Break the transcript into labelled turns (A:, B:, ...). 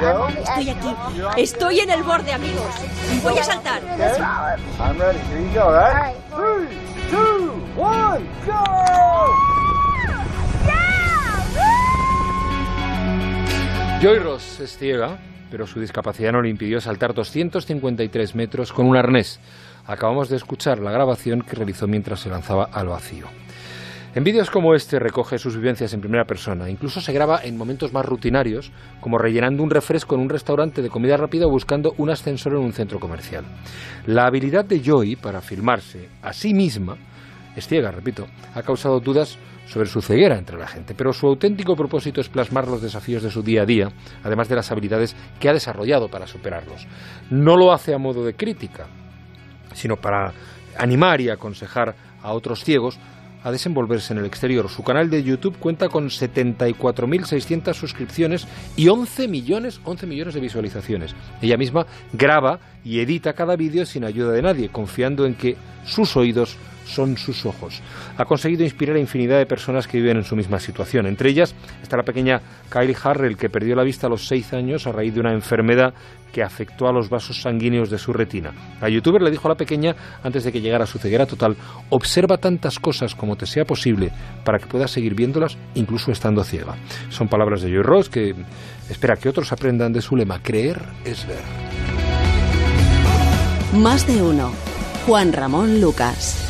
A: Estoy aquí. Estoy en el borde, amigos. Voy a saltar.
B: Three, two, one, go!
C: Joy Ross es ciega, pero su discapacidad no le impidió saltar 253 metros con un arnés. Acabamos de escuchar la grabación que realizó mientras se lanzaba al vacío. En vídeos como este recoge sus vivencias en primera persona. Incluso se graba en momentos más rutinarios, como rellenando un refresco en un restaurante de comida rápida o buscando un ascensor en un centro comercial. La habilidad de Joy para filmarse a sí misma, es ciega, repito, ha causado dudas sobre su ceguera entre la gente, pero su auténtico propósito es plasmar los desafíos de su día a día, además de las habilidades que ha desarrollado para superarlos. No lo hace a modo de crítica, sino para animar y aconsejar a otros ciegos a desenvolverse en el exterior. Su canal de YouTube cuenta con 74.600 suscripciones y 11 millones, 11 millones de visualizaciones. Ella misma graba y edita cada vídeo sin ayuda de nadie, confiando en que sus oídos son sus ojos. Ha conseguido inspirar a infinidad de personas que viven en su misma situación. Entre ellas está la pequeña Kylie Harrell, que perdió la vista a los 6 años a raíz de una enfermedad que afectó a los vasos sanguíneos de su retina. La youtuber le dijo a la pequeña, antes de que llegara a su ceguera total, observa tantas cosas como te sea posible para que puedas seguir viéndolas incluso estando ciega. Son palabras de Joy Ross que espera que otros aprendan de su lema, creer es ver.
D: Más de uno. Juan Ramón Lucas.